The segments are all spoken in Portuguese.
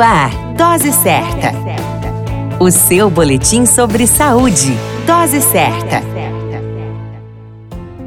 Ar, Dose Certa. O seu boletim sobre saúde. Dose Certa.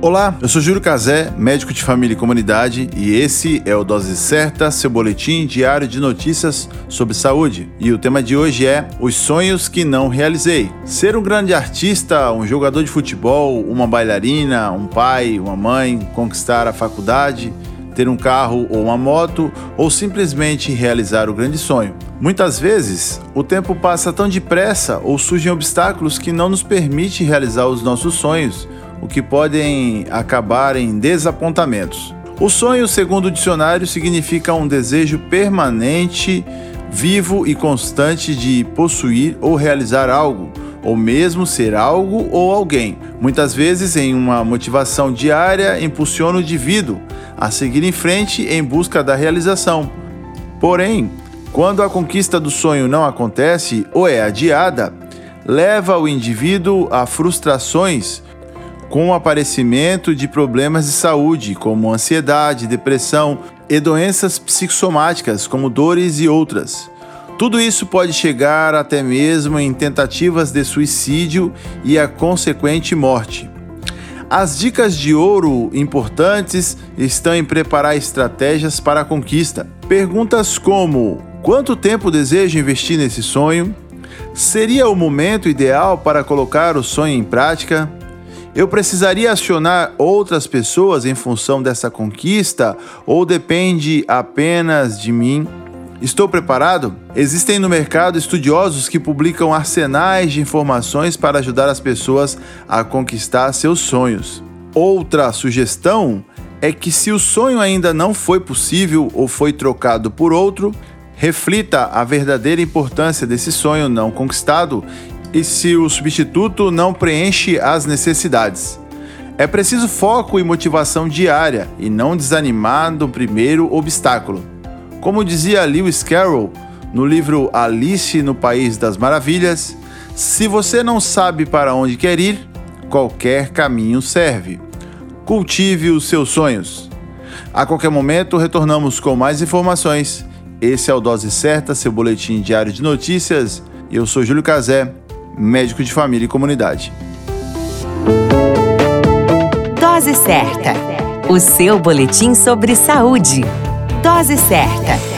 Olá, eu sou Júlio Cazé, médico de família e comunidade, e esse é o Dose Certa, seu boletim diário de notícias sobre saúde. E o tema de hoje é Os sonhos que não realizei. Ser um grande artista, um jogador de futebol, uma bailarina, um pai, uma mãe, conquistar a faculdade ter um carro ou uma moto ou simplesmente realizar o grande sonho. Muitas vezes, o tempo passa tão depressa ou surgem obstáculos que não nos permite realizar os nossos sonhos, o que podem acabar em desapontamentos. O sonho, segundo o dicionário, significa um desejo permanente, vivo e constante de possuir ou realizar algo, ou mesmo ser algo ou alguém. Muitas vezes, em uma motivação diária, impulsiona o indivíduo a seguir em frente em busca da realização. Porém, quando a conquista do sonho não acontece ou é adiada, leva o indivíduo a frustrações com o aparecimento de problemas de saúde, como ansiedade, depressão e doenças psicossomáticas, como dores e outras. Tudo isso pode chegar até mesmo em tentativas de suicídio e a consequente morte. As dicas de ouro importantes estão em preparar estratégias para a conquista. Perguntas como: quanto tempo desejo investir nesse sonho? Seria o momento ideal para colocar o sonho em prática? Eu precisaria acionar outras pessoas em função dessa conquista ou depende apenas de mim? Estou preparado? Existem no mercado estudiosos que publicam arsenais de informações para ajudar as pessoas a conquistar seus sonhos. Outra sugestão é que, se o sonho ainda não foi possível ou foi trocado por outro, reflita a verdadeira importância desse sonho não conquistado e se o substituto não preenche as necessidades. É preciso foco e motivação diária e não desanimar do primeiro obstáculo. Como dizia Lewis Carroll no livro Alice no País das Maravilhas, se você não sabe para onde quer ir, qualquer caminho serve. Cultive os seus sonhos. A qualquer momento retornamos com mais informações. Esse é o Dose Certa, seu boletim diário de notícias. Eu sou Júlio Cazé, médico de família e comunidade. Dose Certa, o seu boletim sobre saúde. Dose certa.